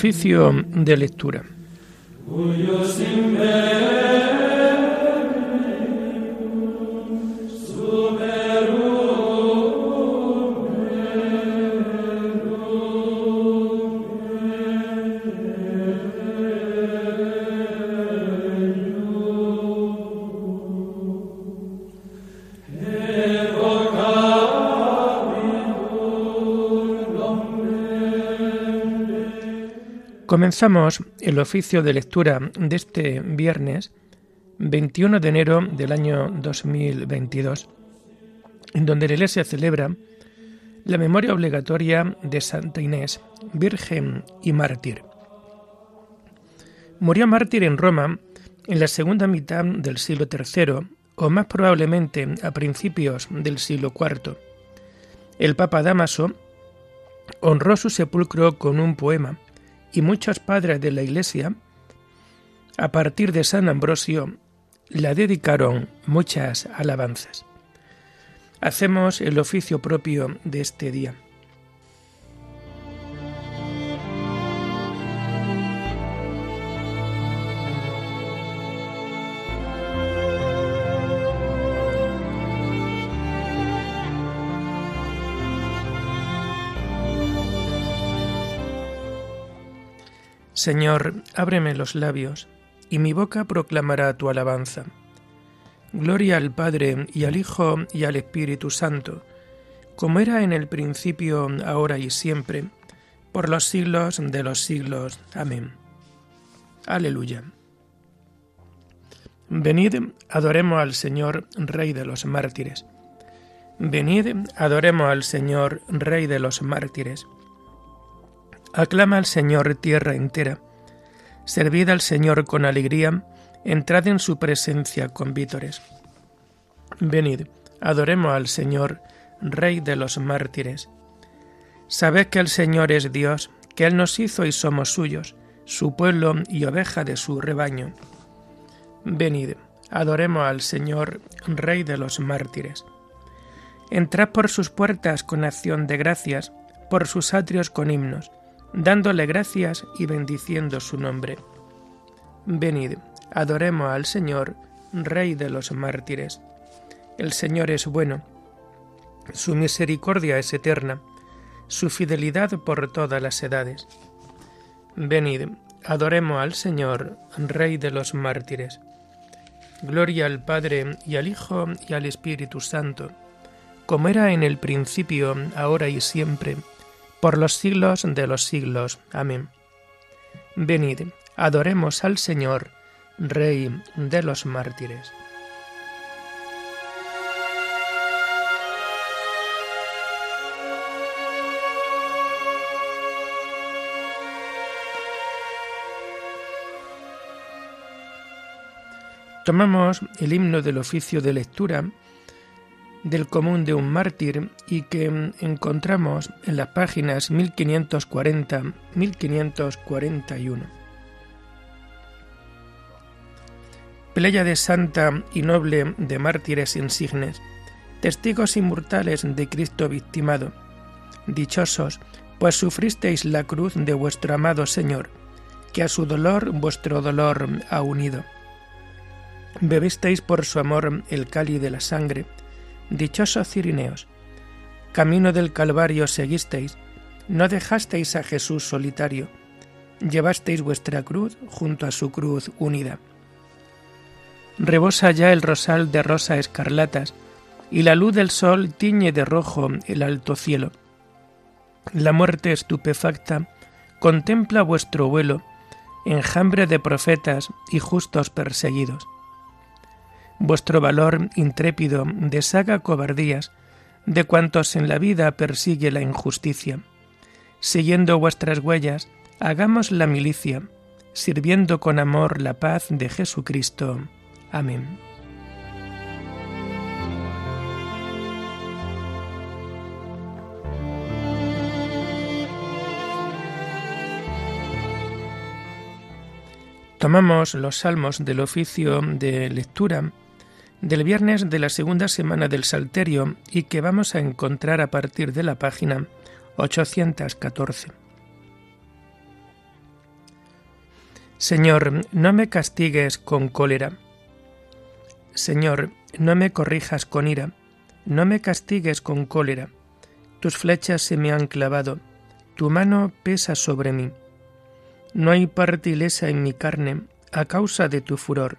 Oficio de lectura. Comenzamos el oficio de lectura de este viernes 21 de enero del año 2022, en donde la Iglesia celebra la memoria obligatoria de Santa Inés, Virgen y mártir. Murió mártir en Roma en la segunda mitad del siglo III o más probablemente a principios del siglo IV. El Papa Damaso honró su sepulcro con un poema y muchos padres de la Iglesia, a partir de San Ambrosio, la dedicaron muchas alabanzas. Hacemos el oficio propio de este día. Señor, ábreme los labios, y mi boca proclamará tu alabanza. Gloria al Padre y al Hijo y al Espíritu Santo, como era en el principio, ahora y siempre, por los siglos de los siglos. Amén. Aleluya. Venid, adoremos al Señor, Rey de los mártires. Venid, adoremos al Señor, Rey de los mártires. Aclama al Señor tierra entera. Servid al Señor con alegría, entrad en su presencia con vítores. Venid, adoremos al Señor, Rey de los mártires. Sabed que el Señor es Dios, que Él nos hizo y somos suyos, su pueblo y oveja de su rebaño. Venid, adoremos al Señor, Rey de los mártires. Entrad por sus puertas con acción de gracias, por sus atrios con himnos dándole gracias y bendiciendo su nombre. Venid, adoremos al Señor, Rey de los mártires. El Señor es bueno, su misericordia es eterna, su fidelidad por todas las edades. Venid, adoremos al Señor, Rey de los mártires. Gloria al Padre y al Hijo y al Espíritu Santo, como era en el principio, ahora y siempre, por los siglos de los siglos. Amén. Venid, adoremos al Señor, Rey de los mártires. Tomamos el himno del oficio de lectura del común de un mártir y que encontramos en las páginas 1540-1541. Playa de santa y noble de mártires insignes, testigos inmortales de Cristo victimado, dichosos, pues sufristeis la cruz de vuestro amado Señor, que a su dolor vuestro dolor ha unido. Bebisteis por su amor el cáliz de la sangre, Dichosos Cirineos, camino del Calvario seguisteis, no dejasteis a Jesús solitario, llevasteis vuestra cruz junto a su cruz unida. Rebosa ya el rosal de rosa escarlatas, y la luz del sol tiñe de rojo el alto cielo. La muerte estupefacta contempla vuestro vuelo, enjambre de profetas y justos perseguidos. Vuestro valor intrépido deshaga cobardías de cuantos en la vida persigue la injusticia. Siguiendo vuestras huellas, hagamos la milicia, sirviendo con amor la paz de Jesucristo. Amén. Tomamos los salmos del oficio de lectura del viernes de la segunda semana del Salterio y que vamos a encontrar a partir de la página 814. Señor, no me castigues con cólera. Señor, no me corrijas con ira, no me castigues con cólera. Tus flechas se me han clavado, tu mano pesa sobre mí. No hay parte ilesa en mi carne a causa de tu furor.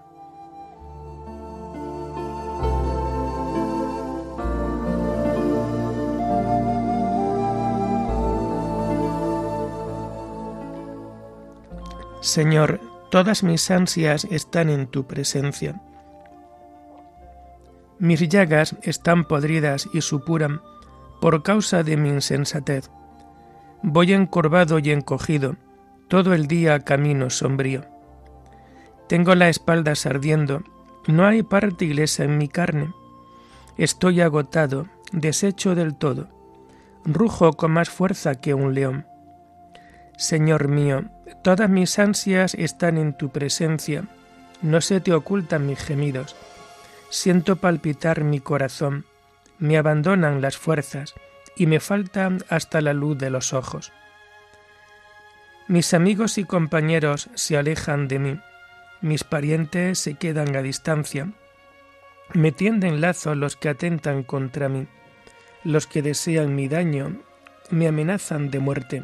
Señor, todas mis ansias están en tu presencia. Mis llagas están podridas y supuran por causa de mi insensatez. Voy encorvado y encogido, todo el día camino sombrío. Tengo la espalda ardiendo, no hay parte ilesa en mi carne. Estoy agotado, deshecho del todo. Rujo con más fuerza que un león. Señor mío, Todas mis ansias están en tu presencia, no se te ocultan mis gemidos. Siento palpitar mi corazón, me abandonan las fuerzas y me faltan hasta la luz de los ojos. Mis amigos y compañeros se alejan de mí, mis parientes se quedan a distancia. Me tienden lazo los que atentan contra mí, los que desean mi daño, me amenazan de muerte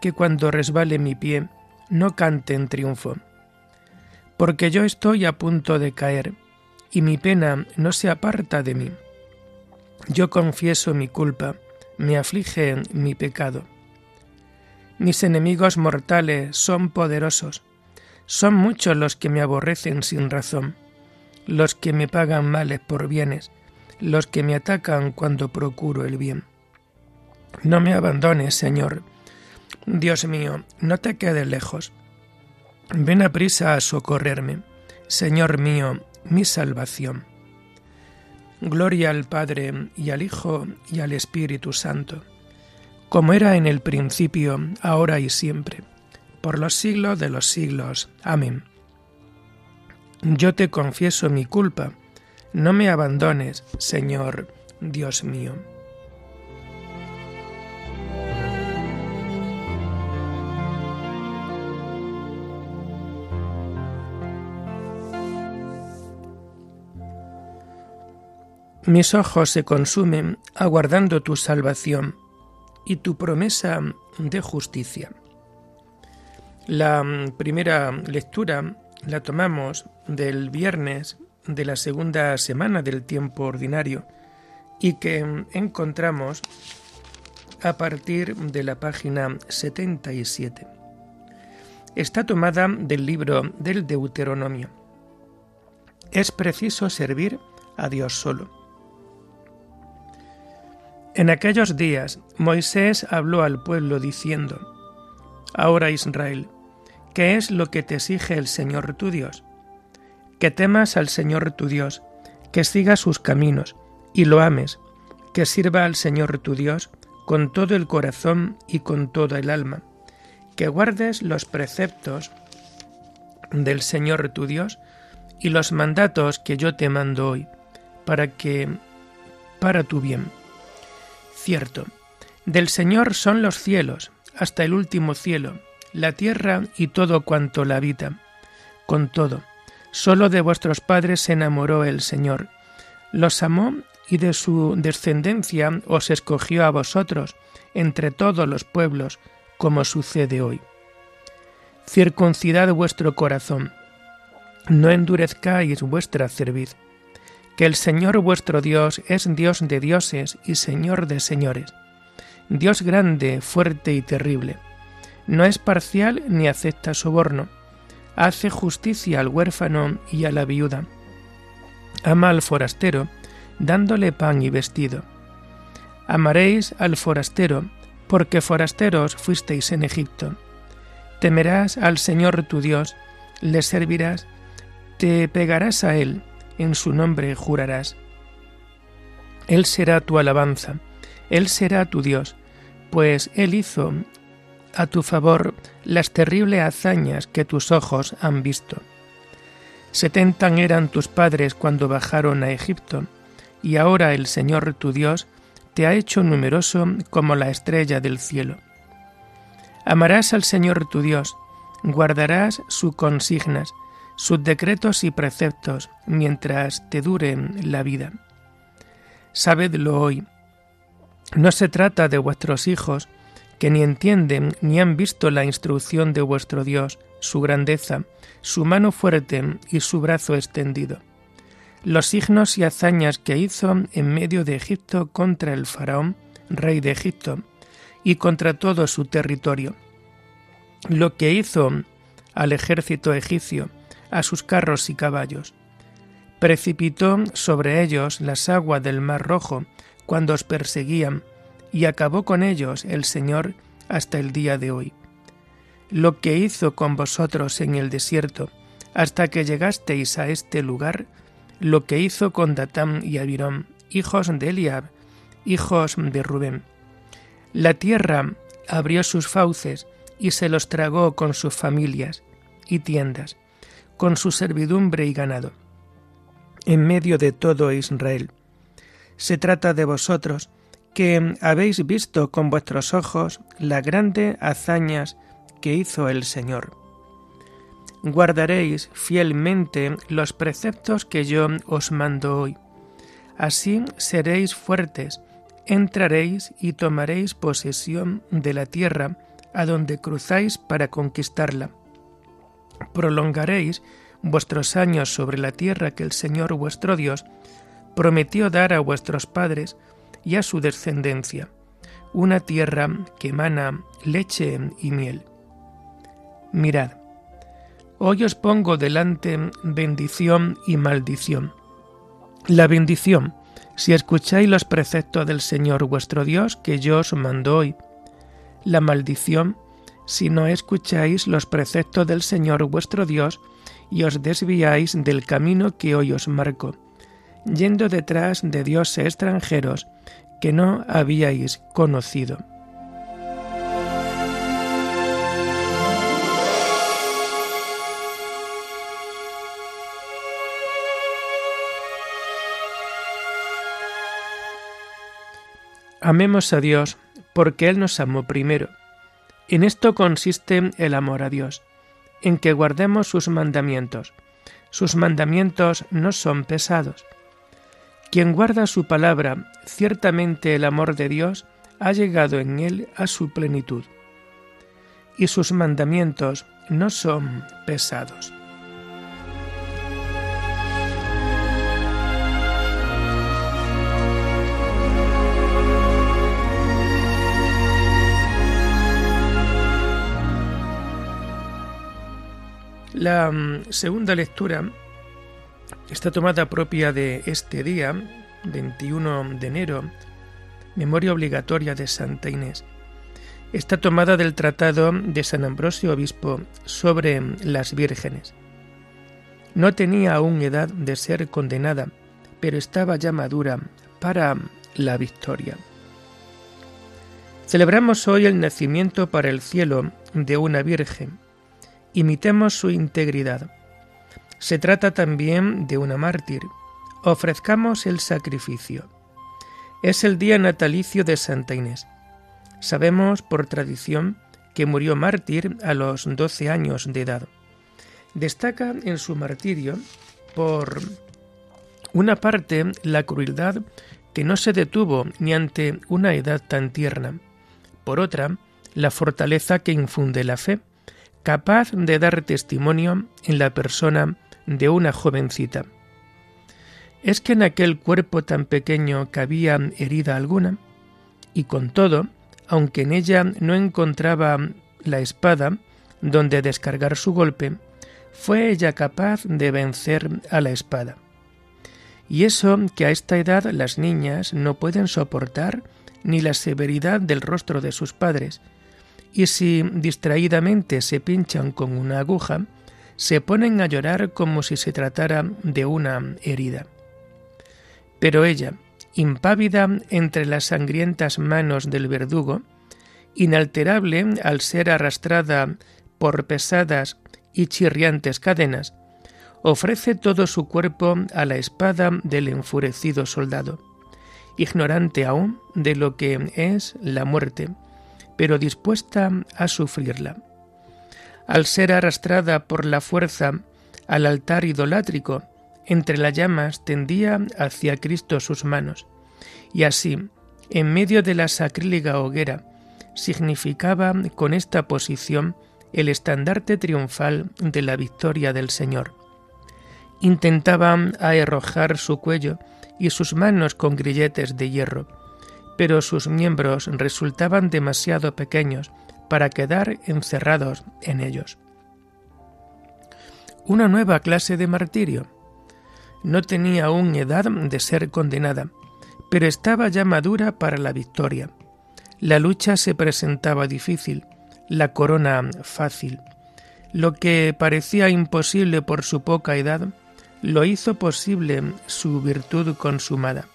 que cuando resbale mi pie no cante en triunfo. Porque yo estoy a punto de caer, y mi pena no se aparta de mí. Yo confieso mi culpa, me aflige mi pecado. Mis enemigos mortales son poderosos, son muchos los que me aborrecen sin razón, los que me pagan males por bienes, los que me atacan cuando procuro el bien. No me abandones, Señor, Dios mío, no te quedes lejos. Ven a prisa a socorrerme, Señor mío, mi salvación. Gloria al Padre y al Hijo y al Espíritu Santo, como era en el principio, ahora y siempre, por los siglos de los siglos. Amén. Yo te confieso mi culpa, no me abandones, Señor, Dios mío. Mis ojos se consumen aguardando tu salvación y tu promesa de justicia. La primera lectura la tomamos del viernes de la segunda semana del tiempo ordinario y que encontramos a partir de la página 77. Está tomada del libro del Deuteronomio. Es preciso servir a Dios solo. En aquellos días Moisés habló al pueblo diciendo, Ahora Israel, ¿qué es lo que te exige el Señor tu Dios? Que temas al Señor tu Dios, que sigas sus caminos y lo ames, que sirva al Señor tu Dios con todo el corazón y con toda el alma, que guardes los preceptos del Señor tu Dios y los mandatos que yo te mando hoy, para que, para tu bien. Cierto, del Señor son los cielos, hasta el último cielo, la tierra y todo cuanto la habita. Con todo, sólo de vuestros padres se enamoró el Señor. Los amó y de su descendencia os escogió a vosotros entre todos los pueblos, como sucede hoy. Circuncidad vuestro corazón, no endurezcáis vuestra cerviz, que el Señor vuestro Dios es Dios de dioses y Señor de señores, Dios grande, fuerte y terrible. No es parcial ni acepta soborno, hace justicia al huérfano y a la viuda. Ama al forastero, dándole pan y vestido. Amaréis al forastero, porque forasteros fuisteis en Egipto. Temerás al Señor tu Dios, le servirás, te pegarás a Él, en su nombre jurarás. Él será tu alabanza, Él será tu Dios, pues Él hizo a tu favor las terribles hazañas que tus ojos han visto. Setenta eran tus padres cuando bajaron a Egipto, y ahora el Señor tu Dios te ha hecho numeroso como la estrella del cielo. Amarás al Señor tu Dios, guardarás sus consignas, sus decretos y preceptos, mientras te dure la vida. Sabedlo hoy. No se trata de vuestros hijos, que ni entienden ni han visto la instrucción de vuestro Dios, su grandeza, su mano fuerte y su brazo extendido los signos y hazañas que hizo en medio de Egipto contra el faraón, rey de Egipto, y contra todo su territorio, lo que hizo al ejército egipcio, a sus carros y caballos. Precipitó sobre ellos las aguas del Mar Rojo cuando os perseguían, y acabó con ellos el Señor hasta el día de hoy. Lo que hizo con vosotros en el desierto, hasta que llegasteis a este lugar, lo que hizo con Datán y Abirón, hijos de Eliab, hijos de Rubén. La tierra abrió sus fauces y se los tragó con sus familias y tiendas, con su servidumbre y ganado, en medio de todo Israel. Se trata de vosotros, que habéis visto con vuestros ojos las grandes hazañas que hizo el Señor guardaréis fielmente los preceptos que yo os mando hoy. Así seréis fuertes, entraréis y tomaréis posesión de la tierra a donde cruzáis para conquistarla. Prolongaréis vuestros años sobre la tierra que el Señor vuestro Dios prometió dar a vuestros padres y a su descendencia, una tierra que emana leche y miel. Mirad, Hoy os pongo delante bendición y maldición. La bendición, si escucháis los preceptos del Señor vuestro Dios que yo os mando hoy. La maldición, si no escucháis los preceptos del Señor vuestro Dios y os desviáis del camino que hoy os marco, yendo detrás de dioses extranjeros que no habíais conocido. Amemos a Dios porque Él nos amó primero. En esto consiste el amor a Dios, en que guardemos sus mandamientos. Sus mandamientos no son pesados. Quien guarda su palabra, ciertamente el amor de Dios ha llegado en él a su plenitud. Y sus mandamientos no son pesados. La mm, segunda lectura está tomada propia de este día, 21 de enero, memoria obligatoria de Santa Inés. Está tomada del tratado de San Ambrosio Obispo sobre las vírgenes. No tenía aún edad de ser condenada, pero estaba ya madura para la victoria. Celebramos hoy el nacimiento para el cielo de una virgen, Imitemos su integridad. Se trata también de una mártir. Ofrezcamos el sacrificio. Es el día natalicio de Santa Inés. Sabemos por tradición que murió mártir a los 12 años de edad. Destaca en su martirio, por una parte, la crueldad que no se detuvo ni ante una edad tan tierna. Por otra, la fortaleza que infunde la fe, capaz de dar testimonio en la persona de una jovencita. ¿Es que en aquel cuerpo tan pequeño cabía herida alguna? Y con todo, aunque en ella no encontraba la espada donde descargar su golpe, fue ella capaz de vencer a la espada. Y eso que a esta edad las niñas no pueden soportar ni la severidad del rostro de sus padres, y si distraídamente se pinchan con una aguja, se ponen a llorar como si se tratara de una herida. Pero ella, impávida entre las sangrientas manos del verdugo, inalterable al ser arrastrada por pesadas y chirriantes cadenas, ofrece todo su cuerpo a la espada del enfurecido soldado, ignorante aún de lo que es la muerte, pero dispuesta a sufrirla. Al ser arrastrada por la fuerza al altar idolátrico, entre las llamas tendía hacia Cristo sus manos, y así, en medio de la sacrílega hoguera, significaba con esta posición el estandarte triunfal de la victoria del Señor. Intentaba arrojar su cuello y sus manos con grilletes de hierro, pero sus miembros resultaban demasiado pequeños para quedar encerrados en ellos. Una nueva clase de martirio. No tenía aún edad de ser condenada, pero estaba ya madura para la victoria. La lucha se presentaba difícil, la corona fácil. Lo que parecía imposible por su poca edad, lo hizo posible su virtud consumada.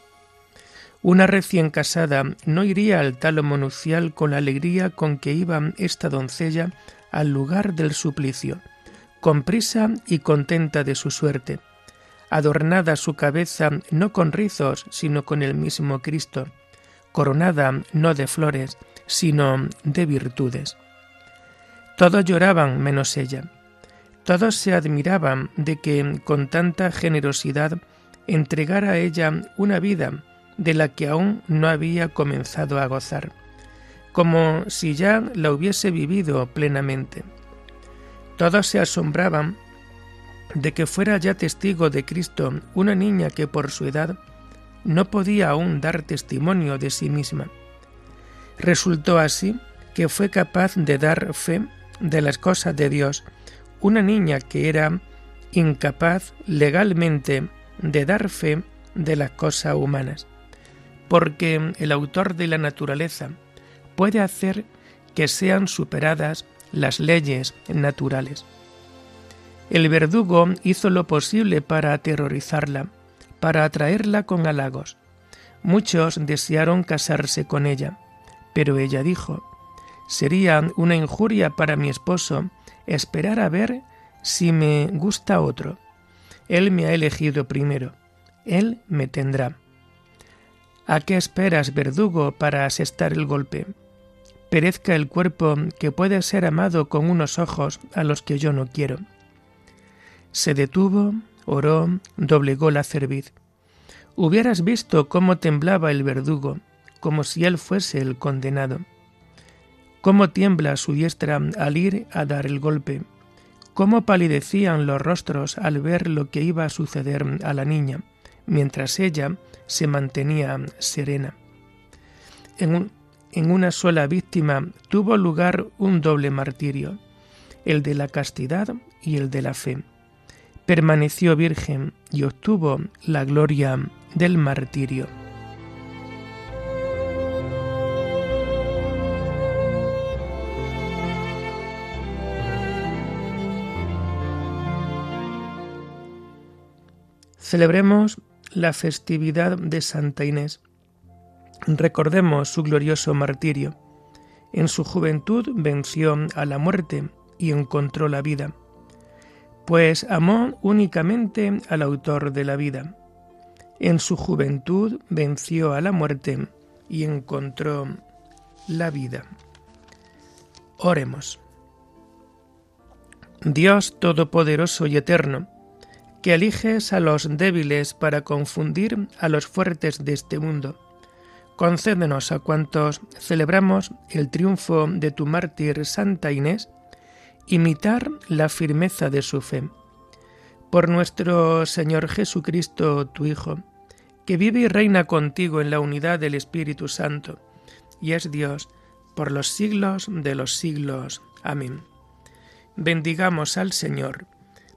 Una recién casada no iría al tálamo nupcial con la alegría con que iba esta doncella al lugar del suplicio, con prisa y contenta de su suerte, adornada su cabeza no con rizos, sino con el mismo Cristo, coronada no de flores, sino de virtudes. Todos lloraban menos ella. Todos se admiraban de que con tanta generosidad entregara a ella una vida de la que aún no había comenzado a gozar, como si ya la hubiese vivido plenamente. Todos se asombraban de que fuera ya testigo de Cristo una niña que por su edad no podía aún dar testimonio de sí misma. Resultó así que fue capaz de dar fe de las cosas de Dios, una niña que era incapaz legalmente de dar fe de las cosas humanas, porque el autor de la naturaleza puede hacer que sean superadas las leyes naturales. El verdugo hizo lo posible para aterrorizarla, para atraerla con halagos. Muchos desearon casarse con ella, pero ella dijo, Sería una injuria para mi esposo esperar a ver si me gusta otro. Él me ha elegido primero. Él me tendrá. ¿A qué esperas, verdugo, para asestar el golpe? Perezca el cuerpo que puede ser amado con unos ojos a los que yo no quiero. Se detuvo, oró, doblegó la cerviz. Hubieras visto cómo temblaba el verdugo, como si él fuese el condenado. Cómo tiembla su diestra al ir a dar el golpe. Cómo palidecían los rostros al ver lo que iba a suceder a la niña, mientras ella se mantenía serena. En, en una sola víctima tuvo lugar un doble martirio, el de la castidad y el de la fe permaneció virgen y obtuvo la gloria del martirio. Celebremos la festividad de Santa Inés. Recordemos su glorioso martirio. En su juventud venció a la muerte y encontró la vida, pues amó únicamente al autor de la vida. En su juventud venció a la muerte y encontró la vida. Oremos. Dios Todopoderoso y Eterno, que eliges a los débiles para confundir a los fuertes de este mundo, concédenos a cuantos celebramos el triunfo de tu mártir Santa Inés, imitar la firmeza de su fe. Por nuestro Señor Jesucristo, tu Hijo, que vive y reina contigo en la unidad del Espíritu Santo, y es Dios por los siglos de los siglos. Amén. Bendigamos al Señor,